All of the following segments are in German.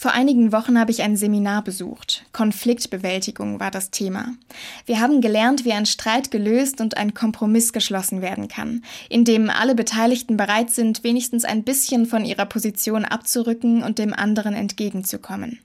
Vor einigen Wochen habe ich ein Seminar besucht. Konfliktbewältigung war das Thema. Wir haben gelernt, wie ein Streit gelöst und ein Kompromiss geschlossen werden kann, in dem alle Beteiligten bereit sind, wenigstens ein bisschen von ihrer Position abzurücken und dem anderen entgegenzukommen.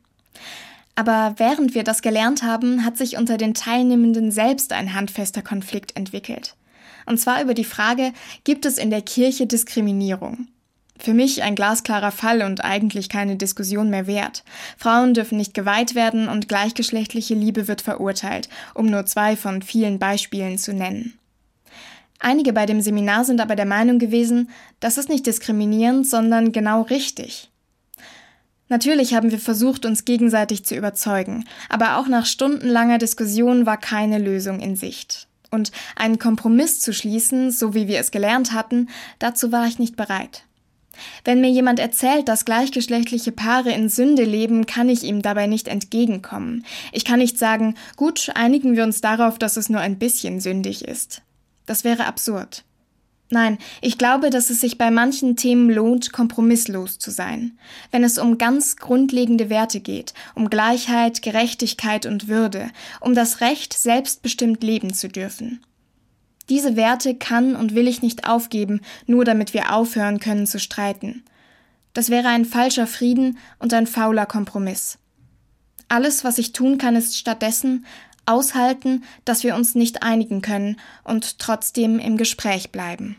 Aber während wir das gelernt haben, hat sich unter den Teilnehmenden selbst ein handfester Konflikt entwickelt. Und zwar über die Frage, gibt es in der Kirche Diskriminierung? Für mich ein glasklarer Fall und eigentlich keine Diskussion mehr wert. Frauen dürfen nicht geweiht werden und gleichgeschlechtliche Liebe wird verurteilt, um nur zwei von vielen Beispielen zu nennen. Einige bei dem Seminar sind aber der Meinung gewesen, das ist nicht diskriminierend, sondern genau richtig. Natürlich haben wir versucht, uns gegenseitig zu überzeugen, aber auch nach stundenlanger Diskussion war keine Lösung in Sicht. Und einen Kompromiss zu schließen, so wie wir es gelernt hatten, dazu war ich nicht bereit. Wenn mir jemand erzählt, dass gleichgeschlechtliche Paare in Sünde leben, kann ich ihm dabei nicht entgegenkommen. Ich kann nicht sagen, gut, einigen wir uns darauf, dass es nur ein bisschen sündig ist. Das wäre absurd. Nein, ich glaube, dass es sich bei manchen Themen lohnt, kompromisslos zu sein. Wenn es um ganz grundlegende Werte geht, um Gleichheit, Gerechtigkeit und Würde, um das Recht, selbstbestimmt leben zu dürfen. Diese Werte kann und will ich nicht aufgeben, nur damit wir aufhören können zu streiten. Das wäre ein falscher Frieden und ein fauler Kompromiss. Alles, was ich tun kann, ist stattdessen aushalten, dass wir uns nicht einigen können und trotzdem im Gespräch bleiben.